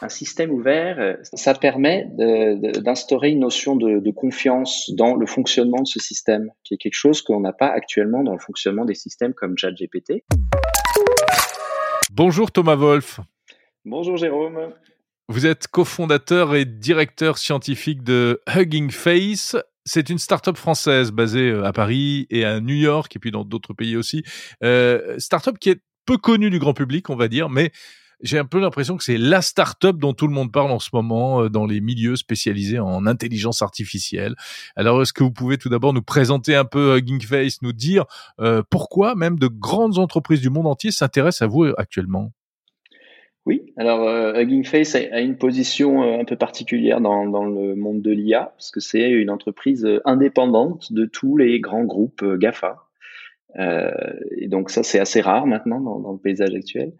Un système ouvert, euh, ça permet d'instaurer une notion de, de, confiance dans le fonctionnement de ce système, qui est quelque chose qu'on n'a pas actuellement dans le fonctionnement des systèmes comme ChatGPT. Bonjour Thomas Wolf. Bonjour Jérôme. Vous êtes cofondateur et directeur scientifique de Hugging Face. C'est une start-up française basée euh, à Paris et à New York et puis dans d'autres pays aussi. Euh, start-up qui est peu connue du grand public, on va dire, mais j'ai un peu l'impression que c'est la start-up dont tout le monde parle en ce moment euh, dans les milieux spécialisés en intelligence artificielle. Alors, est-ce que vous pouvez tout d'abord nous présenter un peu Hugging Face, nous dire euh, pourquoi même de grandes entreprises du monde entier s'intéressent à vous actuellement? Oui, alors euh, Hugging Face a une position euh, un peu particulière dans, le monde de l'IA, parce que c'est une entreprise indépendante de tous les grands groupes GAFA. Euh, et donc ça, c'est assez rare maintenant dans le paysage actuel.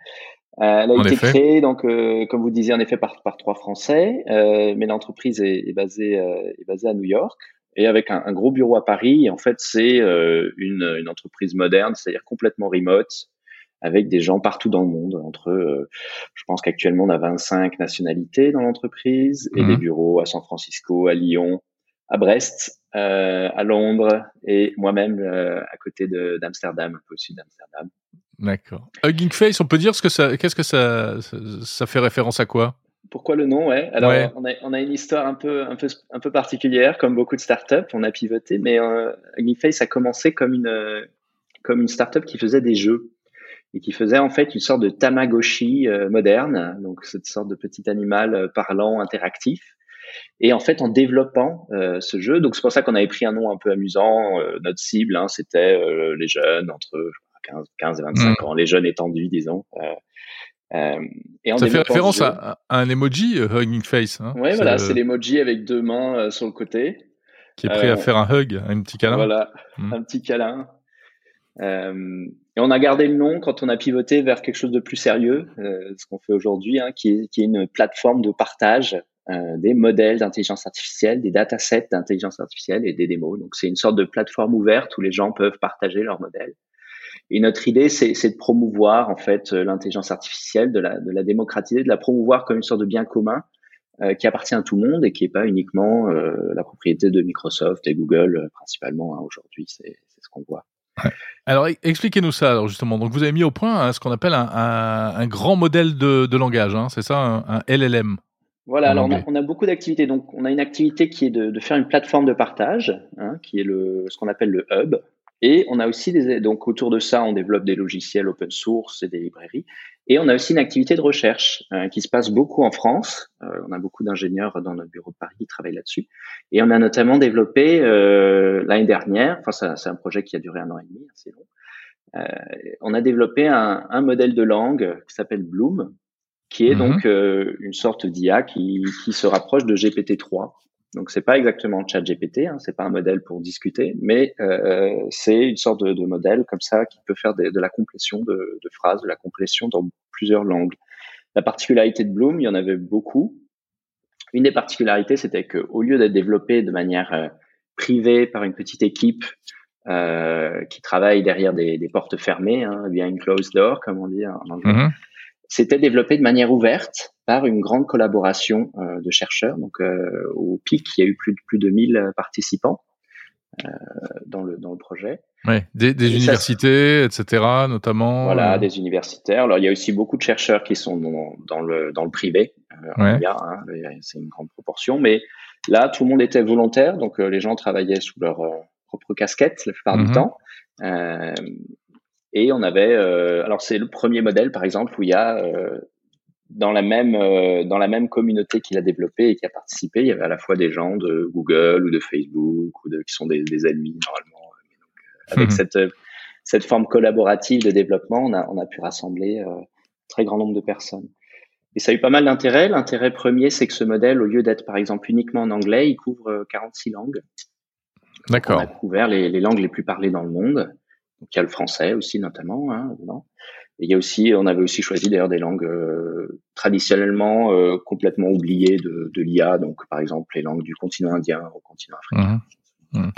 Euh, elle a été créée, donc, euh, comme vous disiez, en effet, par, par trois Français, euh, mais l'entreprise est, est, basée, est basée à New York et avec un, un gros bureau à Paris. Et en fait, c'est une, une entreprise moderne, c'est-à-dire complètement remote, avec des gens partout dans le monde. Entre, je pense qu'actuellement, on a 25 nationalités dans l'entreprise et des mmh. bureaux à San Francisco, à Lyon, à Brest, à Londres et moi-même à côté d'Amsterdam, un peu au sud d'Amsterdam. D'accord. Hugging Face, on peut dire ce que ça, qu'est-ce que ça, ça fait référence à quoi? Pourquoi le nom Ouais. Alors On, a, on, a, une histoire un peu, un peu, un peu particulière, comme beaucoup de startups. On a pivoté, mais euh, Hugging Face a commencé comme une, comme une startup qui faisait des jeux et qui faisait en fait une sorte de Tamagotchi euh, moderne, donc cette sorte de petit animal euh, parlant, interactif. Et en fait, en développant euh, ce jeu, donc c'est pour ça qu'on avait pris un nom un peu amusant. notre cible, hein, c'était les jeunes entre 15, et 25 mm. ans, les jeunes étendus, disons. Euh, euh, et ça fait référence à, un emoji, euh, Hugging Face. Hein. Oui, voilà, c'est l'emoji avec deux mains sur le côté. Qui est prêt à faire un hug, un petit câlin. Voilà, mm. un petit câlin. et on a gardé le nom quand on a pivoté vers quelque chose de plus sérieux, ce qu'on fait aujourd'hui, hein, qui, est, qui, est, une plateforme de partage des modèles d'intelligence artificielle, des datasets d'intelligence artificielle et des démos. Donc c'est une sorte de plateforme ouverte où les gens peuvent partager leurs modèles. Et notre idée, c'est de promouvoir en fait euh, l'intelligence artificielle, de la, de la démocratiser, de la promouvoir comme une sorte de bien commun euh, qui appartient à tout le monde et qui n'est pas uniquement euh, la propriété de Microsoft et Google principalement hein, aujourd'hui. C'est ce qu'on voit. Alors expliquez-nous ça alors justement. Donc vous avez mis au point hein, ce qu'on appelle un, un, grand modèle de, de langage, hein, c'est ça, un, LLM. Voilà, alors on a, on a, beaucoup d'activités. Donc, on a une activité qui est de, de faire une plateforme de partage, hein, qui est le, ce qu'on appelle le hub. Et on a aussi des, donc autour de ça, on développe des logiciels open source et des librairies. Et on a aussi une activité de recherche euh, qui se passe beaucoup en France. Euh, on a beaucoup d'ingénieurs dans notre bureau de Paris qui travaillent là-dessus. Et on a notamment développé euh, l'année dernière, enfin c'est un projet qui a duré un an et demi, c'est long. Euh, on a développé un, un, modèle de langue qui s'appelle Bloom, qui est mhm. donc une sorte d'IA qui, qui se rapproche de GPT-3. Donc c'est pas exactement ChatGPT, hein, c'est pas un modèle pour discuter, mais euh, c'est une sorte de, modèle comme ça qui peut faire de, la complétion de, phrases, de la complétion dans plusieurs langues. La particularité de Bloom, il y en avait beaucoup. Une des particularités, c'était que au lieu d'être développé de manière euh, privée par une petite équipe euh, qui travaille derrière des, des portes fermées, hein, via une closed door, comme on dit en anglais, mm-hmm c'était développé de manière ouverte par une grande collaboration euh, de chercheurs. Donc euh, au PIC, il y a eu plus de plus de 1000 participants euh, dans le dans le projet. Ouais, des, des universités, etc. notamment. Voilà, des universitaires. Alors il y a aussi beaucoup de chercheurs qui sont dans, dans le dans le privé. Ouais. Hein, c'est une grande proportion, mais là tout le monde était volontaire, donc les gens travaillaient sous leur propre casquette la plupart du mhm. temps. Euh, et on avait, euh, alors c'est le premier modèle par exemple où il y a euh, dans la même euh, dans la même communauté qu'il a développé et qui a participé, il y avait à la fois des gens de Google ou de Facebook ou de qui sont des, des ennemis normalement. Donc, avec mhm. cette cette forme collaborative de développement, on a on a pu rassembler un très grand nombre de personnes. Et ça a eu pas mal d'intérêt. L'intérêt premier, c'est que ce modèle, au lieu d'être par exemple uniquement en anglais, il couvre 46 langues. D'accord. On a couvert les, les langues les plus parlées dans le monde. Il y a le français aussi notamment hein, Et il y a aussi, on avait aussi choisi d'ailleurs des langues euh, traditionnellement euh, complètement oubliées de, l'IA, donc par exemple les langues du continent indien au continent africain. Hmm.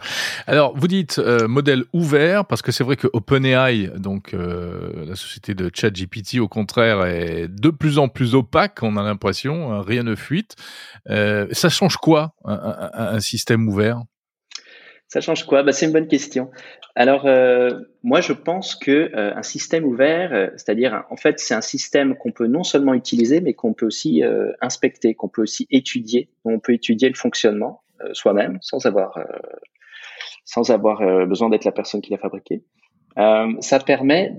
Alors, vous dites euh, modèle ouvert parce que c'est vrai que OpenAI, donc la société de ChatGPT, au contraire, est de plus en plus opaque. On a l'impression, hein, rien ne fuite. Ça change quoi un, système ouvert? Ça change quoi? Bah, c'est une bonne question. Alors, moi, je pense que un système ouvert, c'est-à-dire, en fait, c'est un système qu'on peut non seulement utiliser, mais qu'on peut aussi inspecter, qu'on peut aussi étudier. On peut étudier le fonctionnement euh, soi-même sans avoir euh, sans avoir euh, besoin d'être la personne qui l'a fabriqué. ça permet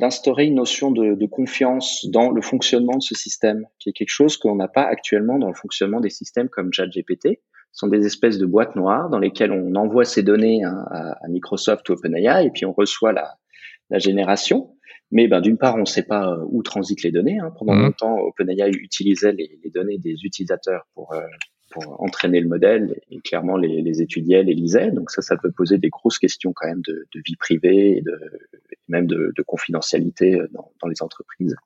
d'instaurer une notion de, de, confiance dans le fonctionnement de ce système, qui est quelque chose qu'on n'a pas actuellement dans le fonctionnement des systèmes comme ChatGPT. Sont des espèces de boîtes noires dans lesquelles on envoie ses données à, à Microsoft ou OpenAI et puis on reçoit la, la génération. Mais ben, d'une part, on ne sait pas où transitent les données. Hein. Pendant mmh. longtemps, OpenAI utilisait les, les, données des utilisateurs pour, pour entraîner le modèle et clairement les, les étudiaient, les lisaient. Donc ça, ça peut poser des grosses questions quand même de, de vie privée et de, même de, de confidentialité dans, dans, les entreprises.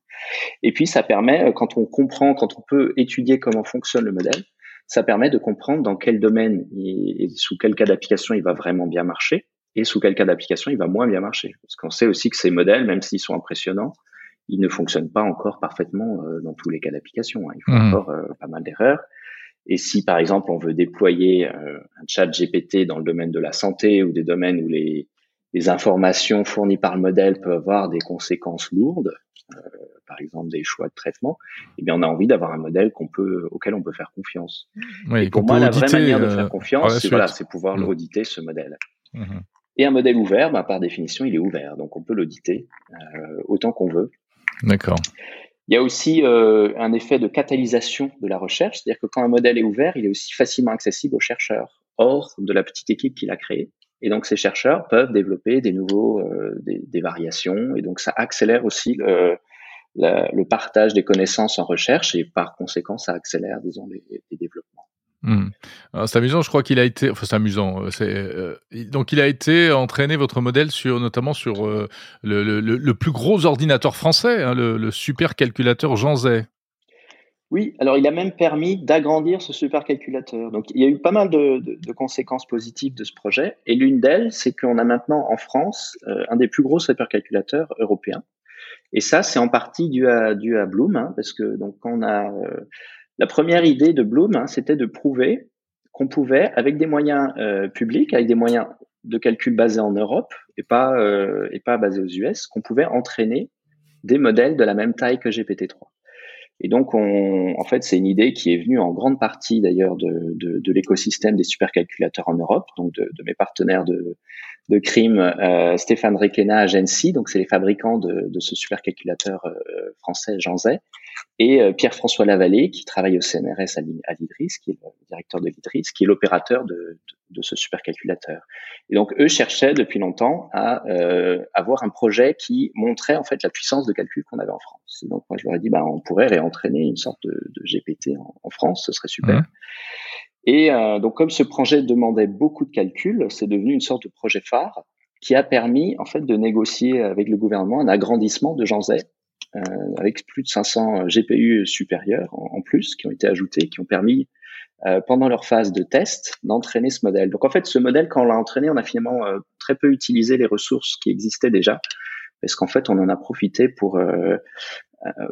Et puis ça permet, quand on comprend, quand on peut étudier comment fonctionne le modèle, ça permet de comprendre dans quel domaine et, sous quel cas d'application il va vraiment bien marcher et sous quel cas d'application il va moins bien marcher. Parce qu'on sait aussi que ces modèles, même s'ils sont impressionnants, ils ne fonctionnent pas encore parfaitement euh, dans tous les cas d'application. Hein. Ils font mmh. encore euh, pas mal d'erreurs. Et si par exemple on veut déployer euh, un chat GPT dans le domaine de la santé ou des domaines où les, les informations fournies par le modèle peuvent avoir des conséquences lourdes, euh, par exemple des choix de traitement, eh bien on a envie d'avoir un modèle qu'on peut, auquel on peut faire confiance. Oui, et pour moi, la vraie manière de faire euh, confiance, c'est voilà, pouvoir mmh. l'auditer ce modèle. Mmh. Et un modèle ouvert, bah, par définition, il est ouvert, donc on peut l'auditer euh, autant qu'on veut. D'accord. Il y a aussi euh, un effet de catalysation de la recherche, c'est-à-dire que quand un modèle est ouvert, il est aussi facilement accessible aux chercheurs, hors de la petite équipe qu'il a créée. Et donc ces chercheurs peuvent développer des nouveaux, euh, des, variations, et donc ça accélère aussi le, partage des connaissances en recherche, et par conséquent ça accélère, disons, les, développements. Mmh. C'est amusant, je crois qu'il a été, enfin c'est amusant, euh, euh, donc il a été entraîné votre modèle sur notamment sur le, plus gros ordinateur français, hein, le, le supercalculateur Jean Zay. Oui, alors il a même permis d'agrandir ce supercalculateur. Donc il y a eu pas mal de, conséquences positives de ce projet, et l'une d'elles, c'est qu'on a maintenant en France un des plus gros supercalculateurs européens. Et ça, c'est en partie dû à, Bloom, hein, parce que donc on a la première idée de Bloom, hein, c'était de prouver qu'on pouvait, avec des moyens euh, publics, avec des moyens de calcul basés en Europe et pas euh, et pas basés aux US, qu'on pouvait entraîner des modèles de la même taille que GPT-3. Et donc, on, en fait, c'est une idée qui est venue en grande partie d'ailleurs de, de, l'écosystème des supercalculateurs en Europe, donc de mes partenaires de, de crime, euh, Stéphane Requena, Agency, donc c'est les fabricants de, de ce supercalculateur euh, français Jean Zay, et euh, Pierre-François Lavallée, qui travaille au CNRS à l'IDRIS, qui est le directeur de l'IDRIS, qui est l'opérateur de, de, ce supercalculateur. Et donc, eux cherchaient depuis longtemps à euh, avoir un projet qui montrait en fait la puissance de calcul qu'on avait en France. Donc, moi, je leur ai dit, bah, on pourrait réentraîner une sorte de, de GPT en, en, France, ce serait super. Mmh. Et euh, donc, comme ce projet demandait beaucoup de calculs, c'est devenu une sorte de projet phare qui a permis en fait de négocier avec le gouvernement un agrandissement de Jean Zay, euh, avec plus de 500 GPU supérieurs en, plus qui ont été ajoutés, qui ont permis euh, pendant leur phase de test d'entraîner ce modèle. Donc en fait, ce modèle, quand on l'a entraîné, on a finalement euh, très peu utilisé les ressources qui existaient déjà, parce qu'en fait, on en a profité pour euh,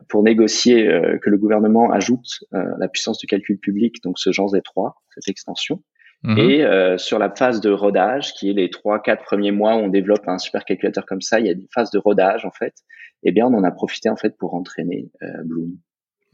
pour négocier que le gouvernement ajoute la puissance du calcul public, donc ce genre Z3, cette extension. Mhm. Et euh, sur la phase de rodage, qui est les trois, quatre premiers mois où on développe un supercalculateur comme ça, il y a des phases de rodage en fait. Eh bien, on en a profité en fait pour entraîner euh, Bloom.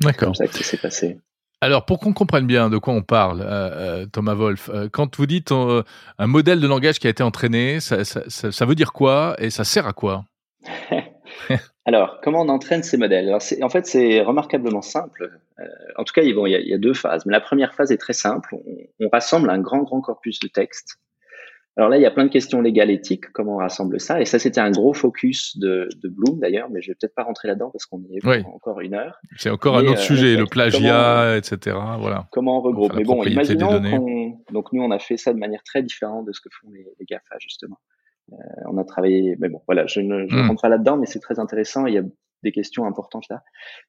D'accord. C'est comme ça que ça s'est passé. Alors, pour qu'on comprenne bien de quoi on parle, euh, euh Thomas Wolf, euh, quand vous dites euh, un modèle de langage qui a été entraîné, ça, ça, ça, ça veut dire quoi et ça sert à quoi? Alors, comment on entraîne ces modèles? Alors, En fait, c'est remarquablement simple. Euh, en tout cas, il, bon, il, y a, il, y a, deux phases. Mais la première phase est très simple. On, on, rassemble un grand, grand corpus de texte. Alors là, il y a plein de questions légales, éthiques, comment on rassemble ça. Et ça, c'était un gros focus de, de Bloom, d'ailleurs, mais je vais peut-être pas rentrer là-dedans parce qu'on y est oui. encore une heure. C'est encore mais, un autre euh, sujet, le plagiat, etc. Voilà. Comment on regroupe Mais bon, imaginons qu'on... Donc nous, on a fait ça de manière très différente de ce que font les, les GAFA, justement. Euh, on a travaillé, mais bon, voilà, je ne, je mm. rentre pas là-dedans, mais c'est très intéressant. Il y a des questions importantes là.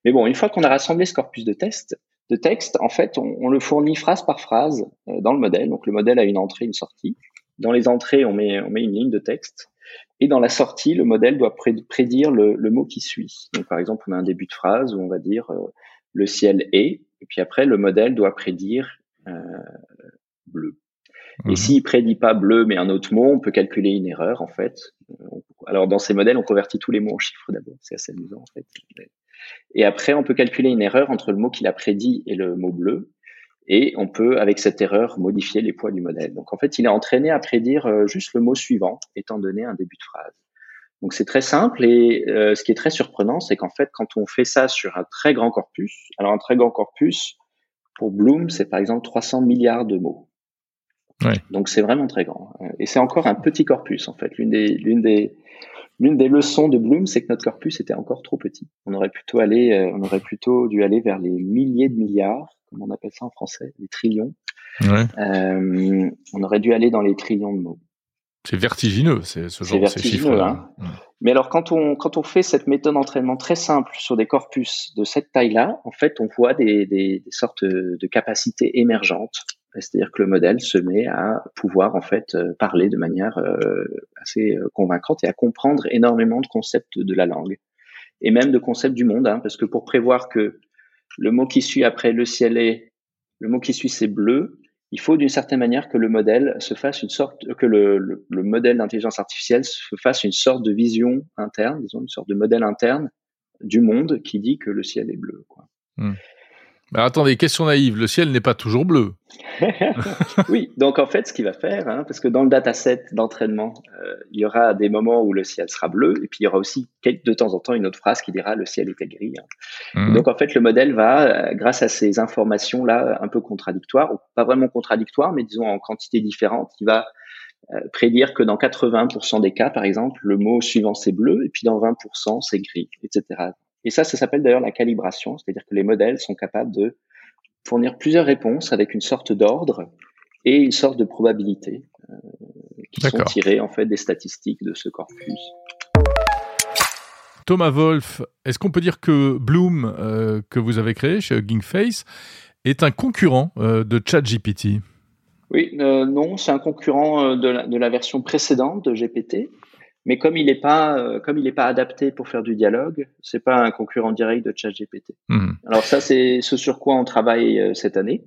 Mais bon, une fois qu'on a rassemblé ce corpus de tests, de texte, en fait, on, on, le fournit phrase par phrase euh, dans le modèle. Donc le modèle a une entrée, une sortie. Dans les entrées, on met, on met une ligne de texte. Et dans la sortie, le modèle doit prédire le, le, mot qui suit. Donc, par exemple, on a un début de phrase où on va dire euh, le ciel est, et puis après, le modèle doit prédire euh, bleu. Et mhm. s'il prédit pas bleu, mais un autre mot, on peut calculer une erreur, en fait. Alors, dans ces modèles, on convertit tous les mots en chiffres d'abord. C'est assez amusant, en fait. Et après, on peut calculer une erreur entre le mot qu'il a prédit et le mot bleu. Et on peut, avec cette erreur, modifier les poids du modèle. Donc, en fait, il est entraîné à prédire euh, juste le mot suivant, étant donné un début de phrase. Donc, c'est très simple. Et euh, ce qui est très surprenant, c'est qu'en fait, quand on fait ça sur un très grand corpus, alors un très grand corpus, pour Bloom, c'est par exemple 300 milliards de mots. Ouais. Donc c'est vraiment très grand. Et c'est encore un petit corpus en fait. L'une des, l'une des, l'une des leçons de Bloom, c'est que notre corpus était encore trop petit. On aurait plutôt allé, euh, on aurait plutôt dû aller vers les milliers de milliards, comme on appelle ça en français, les trillions. Ouais. Euh, on aurait dû aller dans les trillions de mots. C'est vertigineux, c'est ce genre de chiffres. Hein. Mais alors quand on quand on fait cette méthode d'entraînement très simple sur des corpus de cette taille-là, en fait, on voit des, des, des sortes de capacités émergentes c'est-à-dire que le modèle se met à pouvoir en fait euh, parler de manière euh, assez euh, convaincante et à comprendre énormément de concepts de la langue et même de concepts du monde, hein, parce que pour prévoir que le mot qui suit après le ciel est, le mot qui suit c'est bleu, il faut d'une certaine manière que le modèle se fasse une sorte, que le, le, modèle d'intelligence artificielle se fasse une sorte de vision interne, disons une sorte de modèle interne du monde qui dit que le ciel est bleu. Quoi. Mmh. Mais attendez, question naïve, le ciel n'est pas toujours bleu. oui, donc en fait, ce qu'il va faire, hein, parce que dans le dataset d'entraînement, euh, il y aura des moments où le ciel sera bleu, et puis il y aura aussi de temps en temps une autre phrase qui dira le ciel était gris. Hein. Mhm. Donc en fait, le modèle va, euh, grâce à ces informations-là un peu contradictoires, ou pas vraiment contradictoires, mais disons en quantité différente, il va euh, prédire que dans 80% des cas, par exemple, le mot suivant c'est bleu, et puis dans 20% c'est gris, etc. Et ça, ça s'appelle d'ailleurs la calibration, c'est-à-dire que les modèles sont capables de fournir plusieurs réponses avec une sorte d'ordre et une sorte de probabilité euh, qui sont tirées en fait des statistiques de ce corpus. Thomas Wolf, est-ce qu'on peut dire que Bloom, euh, que vous avez créé chez Hugging Face, est un concurrent euh, de ChatGPT? Oui, non, c'est un concurrent de la, de la, version précédente de GPT. Mais comme il n'est pas, euh, comme il n'est pas adapté pour faire du dialogue, c'est pas un concurrent direct de ChatGPT. Mmh. Alors ça, c'est ce sur quoi on travaille euh, cette année.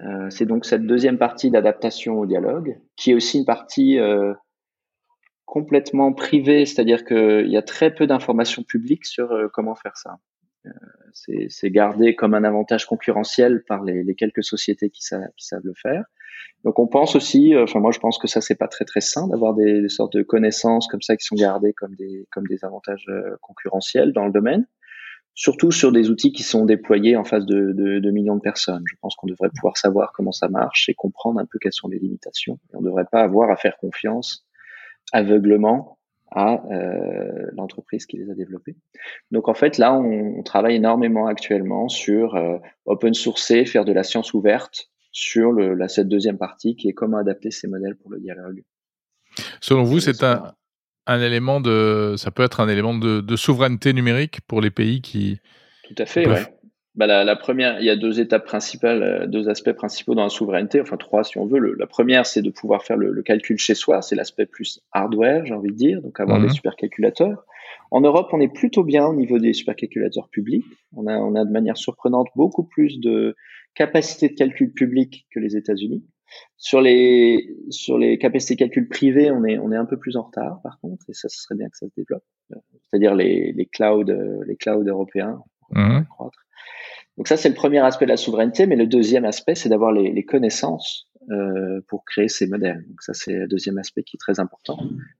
Euh, c'est donc cette deuxième partie d'adaptation au dialogue, qui est aussi une partie euh, complètement privée, c'est-à-dire qu'il y a très peu d'informations publiques sur comment faire ça. c'est gardé comme un avantage concurrentiel par les, les quelques sociétés qui, qui savent le faire. Donc on pense aussi, euh, enfin moi je pense que ça c'est pas très très sain d'avoir des, sortes de connaissances comme ça qui sont gardées comme des comme des avantages euh, concurrentiels dans le domaine, surtout sur des outils qui sont déployés en face de, de, millions de personnes. Je pense qu'on devrait pouvoir savoir comment ça marche et comprendre un peu quelles sont les limitations. Et on ne devrait pas avoir à faire confiance aveuglement à euh, l'entreprise qui les a développés. Donc en fait là on, travaille énormément actuellement sur open sourcer, faire de la science ouverte sur le, la, cette deuxième partie qui est comment adapter ces modèles pour le dialogue. Selon vous, c'est un, un, élément de, ça peut être un élément de, de, souveraineté numérique pour les pays qui. Tout à fait, ouais. Bah, la, la, première, il y a deux étapes principales, euh, deux aspects principaux dans la souveraineté, enfin trois si on veut. Le, la première, c'est de pouvoir faire le, le calcul chez soi, c'est l'aspect plus hardware, j'ai envie de dire, donc avoir des mhm. supercalculateurs. En Europe, on est plutôt bien au niveau des supercalculateurs publics. On a, on a de manière surprenante beaucoup plus de capacité de calcul public que les États-Unis. Sur les sur les capacités de calcul privées, on est on est un peu plus en retard par contre, et ça ce serait bien que ça se développe. C'est-à-dire les les clouds les clouds européens mmh. croître. Donc ça c'est le premier aspect de la souveraineté, mais le deuxième aspect c'est d'avoir les, les, connaissances euh, pour créer ces modèles. Donc ça c'est le deuxième aspect qui est très important,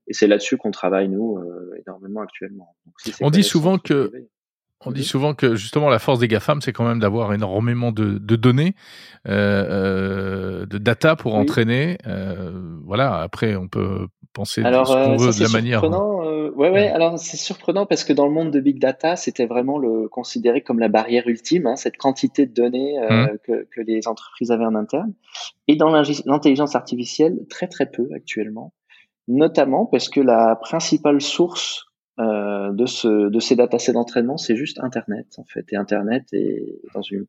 et c'est là-dessus qu'on travaille nous euh, énormément actuellement. on dit souvent que on dit souvent que justement la force des GAFAM, c'est quand même d'avoir énormément de, de données, euh, euh, de data pour entraîner. Euh, voilà, après on peut penser alors, ce qu'on veut de la manière. Euh, ouais, ouais, alors c'est surprenant parce que dans le monde de big data, c'était vraiment le considéré comme la barrière ultime, hein, cette quantité de données euh, mmh. que, que les entreprises avaient en interne. Et dans l'intelligence artificielle, très très peu actuellement, notamment parce que la principale source euh, de, ce, de ces datasets d'entraînement, c'est juste Internet en fait. Et Internet est dans une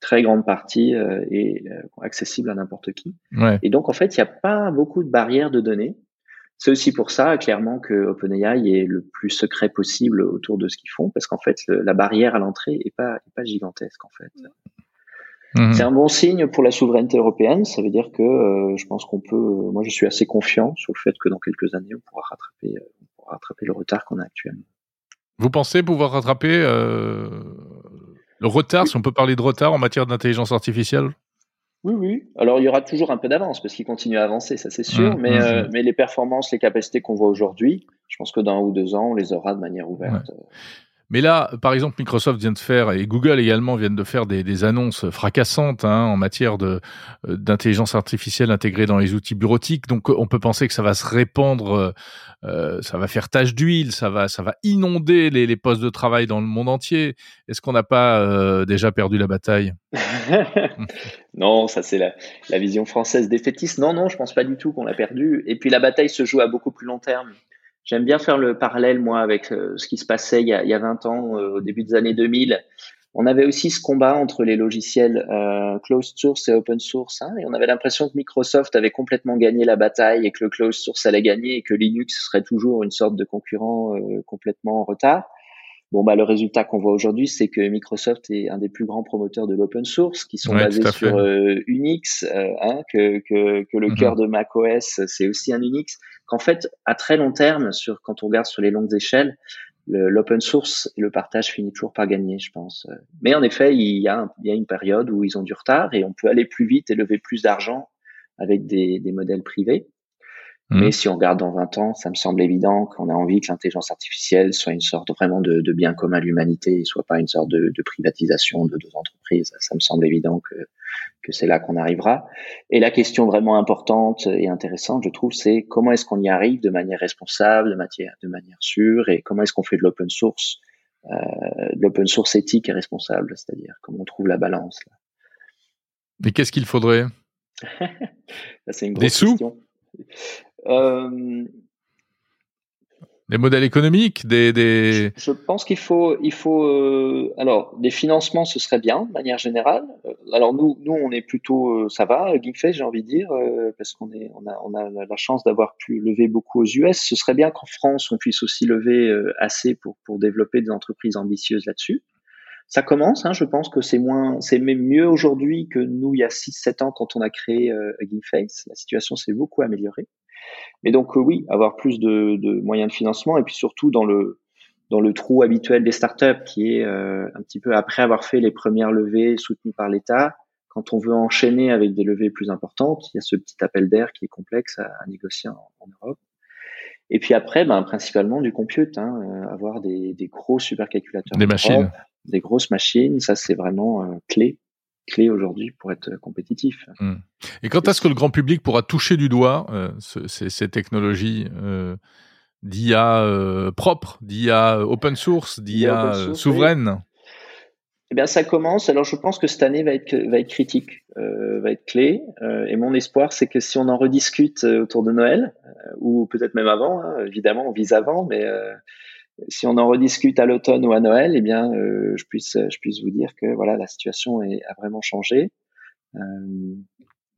très grande partie est accessible à n'importe qui. Et donc, en fait, il n'y a pas beaucoup de barrières de données. C'est aussi pour ça, clairement, que OpenAI est le plus secret possible autour de ce qu'ils font, parce qu'en fait, la barrière à l'entrée est pas, est pas gigantesque, en fait. Mhm. C'est un bon signe pour la souveraineté européenne. Ça veut dire que euh, je pense qu'on peut. Euh, moi, je suis assez confiant sur le fait que dans quelques années, on pourra rattraper, euh, on rattraper le retard qu'on a actuellement. Vous pensez pouvoir rattraper le retard, si on peut parler de retard en matière d'intelligence artificielle? Oui, oui. Alors il y aura toujours un peu d'avance parce qu'il continue à avancer, ça c'est sûr. Mmh, mais, mmh, mmh. mais les performances, les capacités qu'on voit aujourd'hui, je pense que dans un ou deux ans, on les aura de manière ouverte. Mais là, par exemple, Microsoft vient de faire, et Google également viennent de faire des, des annonces fracassantes hein, en matière de euh, d'intelligence artificielle intégrée dans les outils bureautiques. Donc, on peut penser que ça va se répandre, euh, euh ça va faire tache d'huile, ça va, ça va inonder les, les, postes de travail dans le monde entier. Est-ce qu'on n'a pas déjà perdu la bataille? Non, ça c'est la, vision française défaitiste. Non, non, je pense pas du tout qu'on l'a perdu. Et puis la bataille se joue à beaucoup plus long terme. J'aime bien faire le parallèle, moi, avec euh, ce qui se passait il y a, il y a 20 ans, euh, au début des années 2000. On avait aussi ce combat entre les logiciels euh, closed source et open source, hein, et on avait l'impression que Microsoft avait complètement gagné la bataille et que le closed source allait gagner et que Linux serait toujours une sorte de concurrent complètement en retard. Bon, bah, le résultat qu'on voit aujourd'hui, c'est que Microsoft est un des plus grands promoteurs de l'open source, qui sont basés sur Unix, hein, que, que, que, le mm-hmm. cœur de macOS, c'est aussi un Unix qu'en fait, à très long terme, sur, quand on regarde sur les longues échelles, l'open source et le partage finit toujours par gagner, je pense. Mais en effet, il y, a, il y a une période où ils ont du retard et on peut aller plus vite et lever plus d'argent avec des, des modèles privés. Mais mmh. si on regarde dans 20 ans, ça me semble évident qu'on a envie que l'intelligence artificielle soit une sorte vraiment de, de bien commun à l'humanité et soit pas une sorte de, de privatisation de deux entreprises. Ça me semble évident que, que c'est là qu'on arrivera. Et la question vraiment importante et intéressante, je trouve, c'est comment est-ce qu'on y arrive de manière responsable, de manière, de manière sûre, et comment est-ce qu'on fait de l'open source, euh, de l'open source éthique et responsable, c'est-à-dire comment on trouve la balance. Là. Mais qu'est-ce qu'il faudrait? C'est une grosse Des sous? question. Euh, des modèles économiques, des, des... Je, pense qu'il faut, il faut, euh, alors des financements, ce serait bien de manière générale. Euh, alors nous, nous, on est plutôt, ça va, Geekfest, j'ai envie de dire, parce qu'on est, on a, on a la chance d'avoir pu lever beaucoup aux US. Ce serait bien qu'en France, on puisse aussi lever assez pour pour développer des entreprises ambitieuses là-dessus. Ça commence, hein, je pense que c'est moins, c'est même mieux aujourd'hui que nous il y a 6-7 ans quand on a créé Geekface. La situation s'est beaucoup améliorée. Mais donc euh, oui, avoir plus de, de, moyens de financement et puis surtout dans le dans le trou habituel des startups qui est euh, un petit peu après avoir fait les premières levées soutenues par l'État, quand on veut enchaîner avec des levées plus importantes, il y a ce petit appel d'air qui est complexe à, à négocier en, en, Europe. Et puis après, ben, principalement du compute, hein, euh, avoir des, des, gros supercalculateurs. Des machines. des grosses machines, ça c'est vraiment euh, clé clé aujourd'hui pour être compétitif. Hmm. Et quand est-ce que le grand public pourra toucher du doigt euh, ces, ces, technologies euh, d'IA euh, propre, d'IA open source, d'IA euh, souveraine? Eh bien, ça commence. Alors, je pense que cette année va être va être critique, va être clé. et mon espoir, c'est que si on en rediscute autour de Noël, ou peut-être même avant, hein, évidemment, on vise avant, mais si on en rediscute à l'automne ou à Noël, eh bien, euh, je puisse, je puisse vous dire que voilà, la situation est, a vraiment changé. Euh,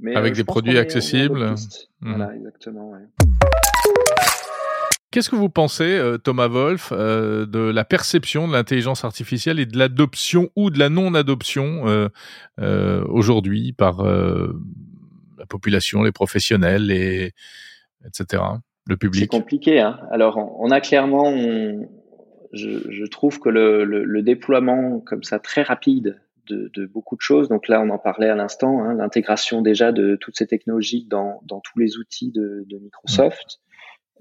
mais avec euh, des produits accessibles. Mmh. Voilà, exactement. Ouais. Qu'est-ce que vous pensez, Thomas Wolf, de la perception de l'intelligence artificielle et de l'adoption ou de la non-adoption aujourd'hui par la population, les professionnels, et etc le public C'est compliqué. Hein. Alors, on, a clairement, je, je, trouve que le, le, le, déploiement comme ça très rapide de, de, beaucoup de choses, donc là on en parlait à l'instant, hein, l'intégration déjà de toutes ces technologies dans, dans tous les outils de, de Microsoft.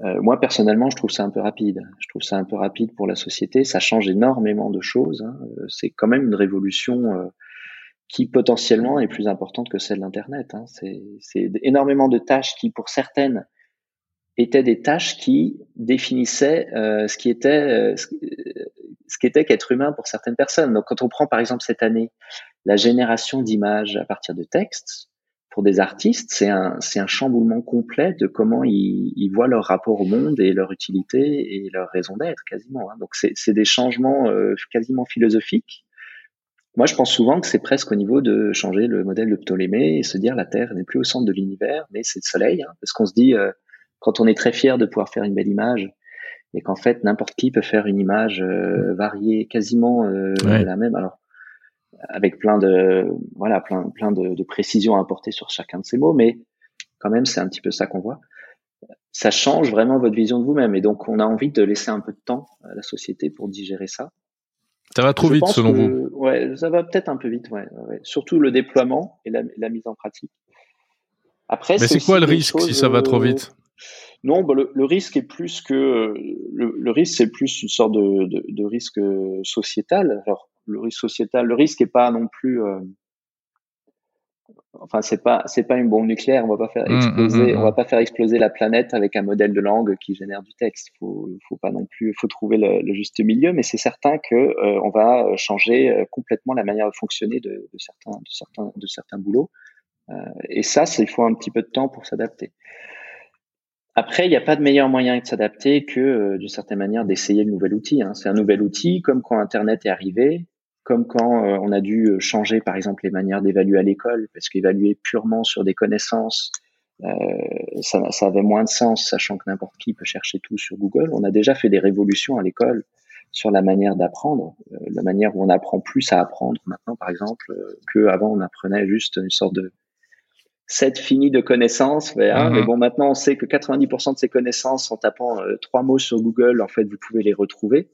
Euh, moi personnellement, je trouve ça un peu rapide. Je trouve ça un peu rapide pour la société. Ça change énormément de choses. Hein. Euh, c'est quand même une révolution euh, qui potentiellement est plus importante que celle d'Internet. Hein. C'est énormément de tâches qui, pour certaines, étaient des tâches qui définissaient euh, ce qui était euh, ce qui était qu'être humain pour certaines personnes. Donc, quand on prend par exemple cette année la génération d'images à partir de textes pour des artistes, c'est un c'est un chamboulement complet de comment ils, ils, voient leur rapport au monde et leur utilité et leur raison d'être quasiment. Hein. Donc, c'est c'est des changements euh, quasiment philosophiques Moi, je pense souvent que c'est presque au niveau de changer le modèle de Ptolémée et se dire la Terre n'est plus au centre de l'univers, mais c'est le Soleil. Hein, parce qu'on se dit, euh, quand on est très fier de pouvoir faire une belle image, et qu'en fait n'importe qui peut faire une image euh, variée, quasiment euh, la même. Alors avec plein de voilà plein plein de, de précisions à apporter sur chacun de ces mots, mais quand même c'est un petit peu ça qu'on voit. Ça change vraiment votre vision de vous-même et donc on a envie de laisser un peu de temps à la société pour digérer ça. Ça va trop vite selon vous Ouais, ça va peut-être un peu vite, ouais, ouais, Surtout le déploiement et la, la mise en pratique. Après, mais c'est quoi le risque si ça va trop vite? Non, bah, le, risque est plus que le, risque, c'est plus une sorte de, de, risque sociétal. Alors, le risque sociétal, le risque est pas non plus. Euh, enfin, c'est pas c'est pas une bombe nucléaire. On va pas faire mmh, exploser, mmh, on va mmh. pas faire exploser la planète avec un modèle de langue qui génère du texte. Faut faut pas non plus, faut trouver le, juste milieu. Mais c'est certain que euh, on va changer euh, complètement la manière de fonctionner de, de certains de certains de certains boulots. et ça, il faut un petit peu de temps pour s'adapter. Après, il n'y a pas de meilleur moyen de s'adapter que, euh, d'une certaine manière, d'essayer le nouvel outil. Hein. C'est un nouvel outil, comme quand Internet est arrivé, comme quand euh, on a dû euh, changer, par exemple, les manières d'évaluer à l'école, parce qu'évaluer purement sur des connaissances, euh, ça, ça, avait moins de sens, sachant que n'importe qui peut chercher tout sur Google. On a déjà fait des révolutions à l'école sur la manière d'apprendre, la manière où on apprend plus à apprendre maintenant, par exemple, que avant on apprenait juste une sorte de set fini de connaissances. Mais, mhm. bon, maintenant, on sait que 90% de ces connaissances, en tapant euh, trois mots sur Google, en fait, vous pouvez les retrouver.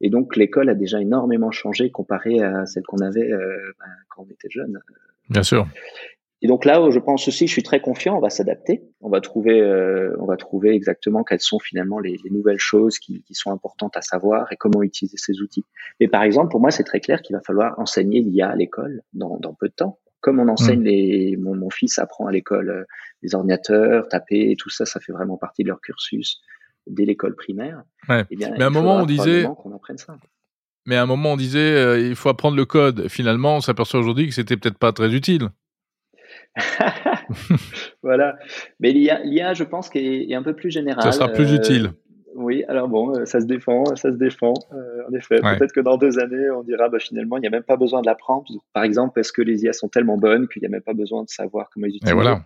Et donc, l'école a déjà énormément changé comparé à celle qu'on avait euh, ben, quand on était jeune. Bien sûr. Et donc là, je pense aussi, je suis très confiant, on va s'adapter, on va trouver, euh, on va trouver exactement quelles sont finalement les, les nouvelles choses qui, qui, sont importantes à savoir et comment utiliser ces outils. Mais par exemple, pour moi, c'est très clair qu'il va falloir enseigner l'IA à l'école dans, dans peu de temps comme on enseigne mm. les, mon, mon, fils apprend à l'école euh, les ordinateurs, taper, tout ça, ça fait vraiment partie de leur cursus dès l'école primaire. Ouais. Eh bien, mais à un moment on disait qu'on apprenne ça. Mais à un moment on disait euh, il faut apprendre le code. Finalement, on s'aperçoit aujourd'hui que c'était peut-être pas très utile. voilà. Mais l'IA, je pense, qu'est est un peu plus général. Ça sera plus euh, utile. Oui, alors bon, euh, ça se défend, ça se défend. Euh, en effet, peut-être que dans deux années, on dira bah, finalement, il n'y a même pas besoin de l'apprendre. Par exemple, parce que les IA sont tellement bonnes qu'il n'y a même pas besoin de savoir comment ils utilisent. voilà.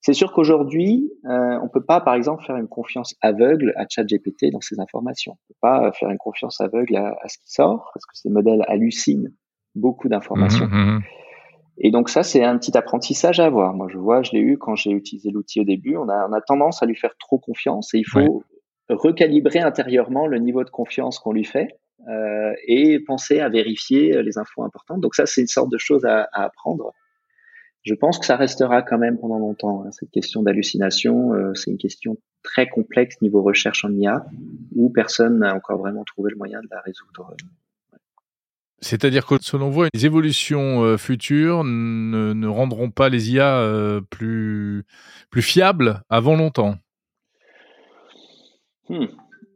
C'est sûr qu'aujourd'hui, euh, on peut pas, par exemple, faire une confiance aveugle à ChatGPT dans ses informations. On peut pas faire une confiance aveugle à, ce qui sort, parce que ces modèles hallucinent beaucoup d'informations. Mmh, mmh, mmh. Et donc ça, c'est un petit apprentissage à avoir. Moi, je vois, je l'ai eu quand j'ai utilisé l'outil au début. On a, on a tendance à lui faire trop confiance et il faut recalibrer intérieurement le niveau de confiance qu'on lui fait euh, et penser à vérifier les infos importantes. Donc ça, c'est une sorte de chose à, à, apprendre. Je pense que ça restera quand même pendant longtemps. Hein, cette question d'hallucination, euh, c'est une question très complexe niveau recherche en IA, où personne n'a encore vraiment trouvé le moyen de la résoudre. C'est-à-dire que selon vous, les évolutions euh, futures ne, ne, rendront pas les IA euh, plus, plus fiables avant longtemps? Hmm.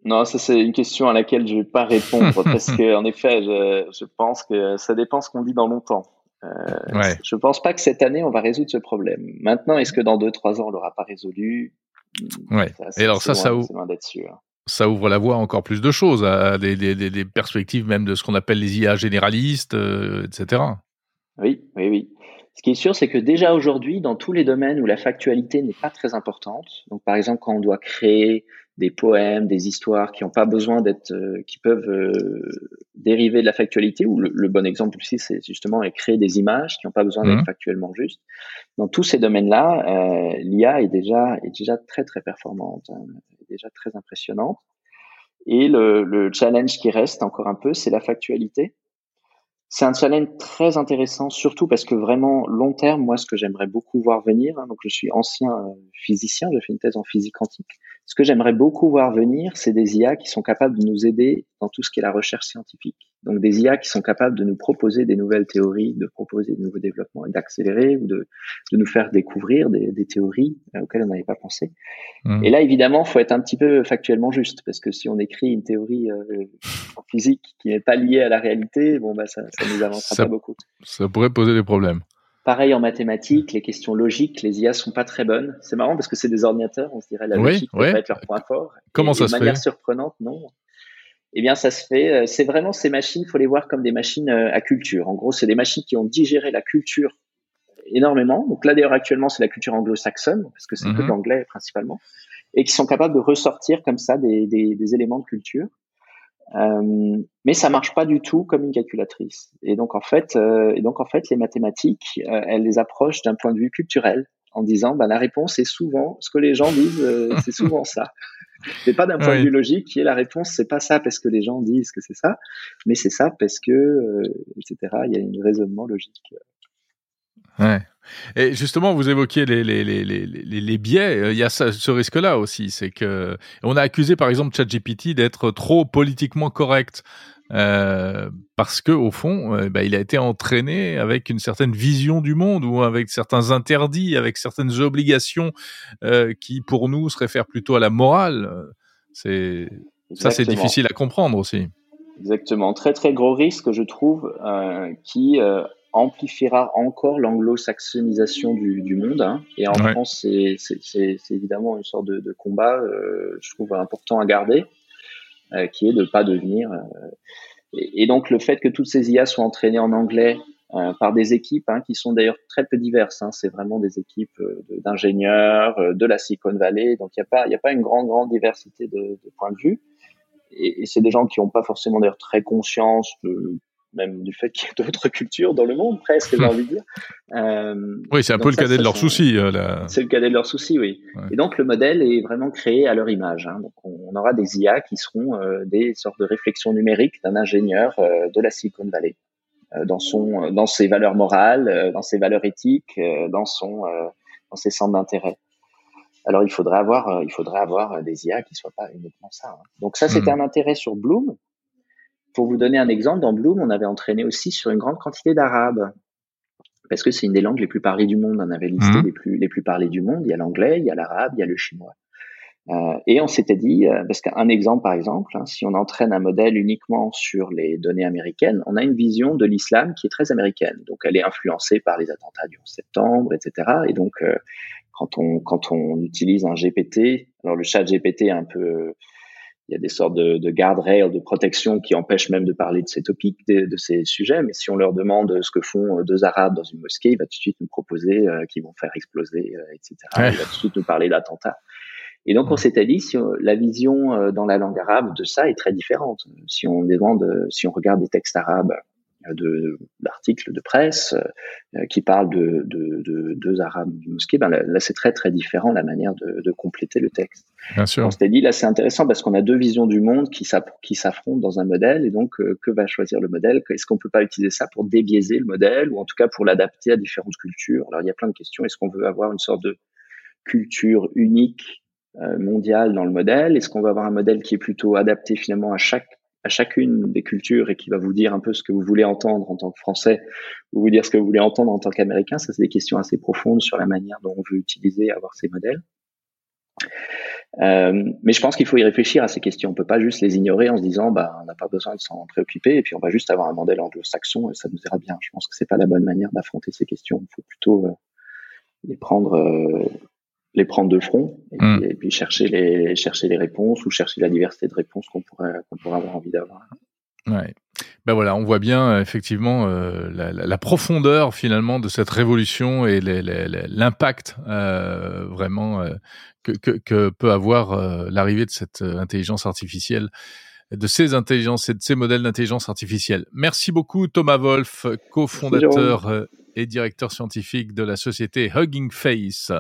Non, ça c'est une question à laquelle je vais pas répondre parce que en effet, je, je, pense que ça dépend ce qu'on dit dans longtemps. Euh, ouais. Je pense pas que cette année on va résoudre ce problème. Maintenant, est-ce que dans deux trois ans on l'aura pas résolu? Hmm, Ouais. Et alors ça, ça ouvre. Ça ouvre la voie à encore plus de choses, à des, des, des perspectives même de ce qu'on appelle les IA généralistes, euh, etc. Oui, oui, oui. Ce qui est sûr, c'est que déjà aujourd'hui, dans tous les domaines où la factualité n'est pas très importante, donc par exemple quand on doit créer des poèmes, des histoires qui n'ont pas besoin d'être, euh, qui peuvent euh, dériver de la factualité. Ou le, bon exemple aussi, c'est justement créer des images qui n'ont pas besoin d'être mmh. factuellement justes. Dans tous ces domaines-là, euh, l'IA est déjà est déjà très très performante, hein, déjà très impressionnante. Et le, le challenge qui reste encore un peu, c'est la factualité. C'est un challenge très intéressant, surtout parce que vraiment long terme, moi, ce que j'aimerais beaucoup voir venir, hein, donc je suis ancien physicien, j'ai fait une thèse en physique quantique. Ce que j'aimerais beaucoup voir venir, c'est des IA qui sont capables de nous aider dans tout ce qui est la recherche scientifique. Donc des IA qui sont capables de nous proposer des nouvelles théories, de proposer de nouveaux développements et d'accélérer ou de, de, nous faire découvrir des, des théories euh, auxquelles on n'avait pas pensé. Mmh. Et là, évidemment, faut être un petit peu factuellement juste parce que si on écrit une théorie euh, en physique qui n'est pas liée à la réalité, bon bah ça, ça nous avancera pas beaucoup. Ça pourrait poser des problèmes. Pareil en mathématiques, les questions logiques, les IA sont pas très bonnes. C'est marrant parce que c'est des ordinateurs, on se dirait la logique peut pas être leur point fort. Comment ça se fait? De manière surprenante, non. eh bien, ça se fait. C'est vraiment ces machines, il faut les voir comme des machines à culture. En gros, c'est des machines qui ont digéré la culture énormément. Donc là, d'ailleurs, actuellement, c'est la culture anglo-saxonne, parce que c'est que mhm. l'anglais principalement, et qui sont capables de ressortir comme ça des, des, des éléments de culture. Euh, mais ça marche pas du tout comme une calculatrice. Et donc en fait, euh, et donc en fait, les mathématiques, euh, elles les approchent d'un point de vue culturel, en disant, bah, la réponse est souvent ce que les gens disent, euh, c'est souvent ça. Mais pas d'un point de vue logique, qui est la réponse, c'est pas ça parce que les gens disent que c'est ça, mais c'est ça parce que, etc. Il y a un raisonnement logique. Ouais. Et justement, vous évoquiez les, les, les, les, les biais. Euh, il y a ce risque-là aussi. C'est que on a accusé, par exemple, ChatGPT d'être trop politiquement correct. Euh, parce que au fond, euh, bah, il a été entraîné avec une certaine vision du monde ou avec certains interdits, avec certaines obligations euh, qui, pour nous, se réfèrent plutôt à la morale. C'est ça, c'est difficile à comprendre aussi. Exactement, très très gros risque, je trouve, qui amplifiera encore l'anglo-saxonisation du, du, monde. Hein. Et en France, c'est évidemment une sorte de, de combat, euh, je trouve important à garder, euh, qui est de ne pas devenir. Euh, et, et, donc le fait que toutes ces IA soient entraînées en anglais euh, par des équipes hein, qui sont d'ailleurs très peu diverses. Hein. C'est vraiment des équipes euh, d'ingénieurs de la Silicon Valley. Donc il n'y a pas, a pas une grande grande diversité de, de points de vue. Et, et c'est des gens qui n'ont pas forcément d'ailleurs très conscience de même du fait qu'il y a d'autres cultures dans le monde, presque, j'ai envie de dire. Euh, oui, c'est un peu le cadet de leurs soucis. Euh, c'est le cadet de leurs soucis, oui. Et donc, le modèle est vraiment créé à leur image. Hein. Donc, on, aura des IA qui seront euh, des sortes de réflexions numériques d'un ingénieur euh, de la Silicon Valley, dans, son, dans ses valeurs morales, dans ses valeurs éthiques, dans, son, dans ses centres d'intérêt. Alors, il faudrait avoir, il faudrait avoir des IA qui soient pas uniquement ça. Hein. Donc, ça, c'était hmm. un intérêt sur Bloom. Pour vous donner un exemple, dans Bloom, on avait entraîné aussi sur une grande quantité d'arabe. Parce que c'est une des langues les plus parlées du monde. On avait listé mhm. les, plus, les plus parlées du monde. Il y a l'anglais, il y a l'arabe, il y a le chinois. Euh, et on s'était dit, euh, parce qu'un exemple par exemple, hein, si on entraîne un modèle uniquement sur les données américaines, on a une vision de l'islam qui est très américaine. Donc elle est influencée par les attentats du 11 septembre, etc. Et donc euh, quand on quand on utilise un GPT, alors le chat GPT est un peu il y a des sortes de, de guardrails, de protection qui empêchent même de parler de ces topics, de, ces sujets. Mais si on leur demande ce que font euh, deux Arabes dans une mosquée, il va tout de suite nous proposer euh, qu'ils vont faire exploser, euh, etc. Il va tout de suite nous parler d'attentats. Et donc on s'était dit, si la vision dans la langue arabe de ça est très différente. Si on demande, si on regarde des textes arabes d'articles de presse euh, qui parlent de, de, de deux arabes du mosquée, ben là, c'est très très différent la manière de, de compléter le texte. Bien sûr. On s'était dit là c'est intéressant parce qu'on a deux visions du monde qui s'affrontent dans un modèle et donc euh, que va choisir le modèle? Est-ce qu'on peut pas utiliser ça pour débiaiser le modèle ou en tout cas pour l'adapter à différentes cultures? Alors il y a plein de questions. Est-ce qu'on veut avoir une sorte de culture unique euh, mondiale dans le modèle? Est-ce qu'on va avoir un modèle qui est plutôt adapté finalement à chaque à chacune des cultures et qui va vous dire un peu ce que vous voulez entendre en tant que Français ou vous dire ce que vous voulez entendre en tant qu'Américain. Ça, c'est des questions assez profondes sur la manière dont on veut utiliser avoir ces modèles. Euh, mais je pense qu'il faut y réfléchir à ces questions. On peut pas juste les ignorer en se disant, bah, on n'a pas besoin de s'en préoccuper et puis on va juste avoir un modèle anglo-saxon et ça nous ira bien. Je pense que c'est pas la bonne manière d'affronter ces questions. Il faut plutôt euh, les prendre euh, les prendre de front mm. et, puis, chercher les chercher les réponses ou chercher la diversité de réponses qu'on pourrait qu'on pourrait avoir envie d'avoir. Ouais. Ben voilà, on voit bien euh, effectivement euh, la, la, profondeur finalement de cette révolution et l'impact euh, vraiment euh, que, que, que, peut avoir l'arrivée de cette intelligence artificielle, de ces intelligences et de ces modèles d'intelligence artificielle. Merci beaucoup Thomas Wolf, cofondateur et directeur scientifique de la société Hugging Face.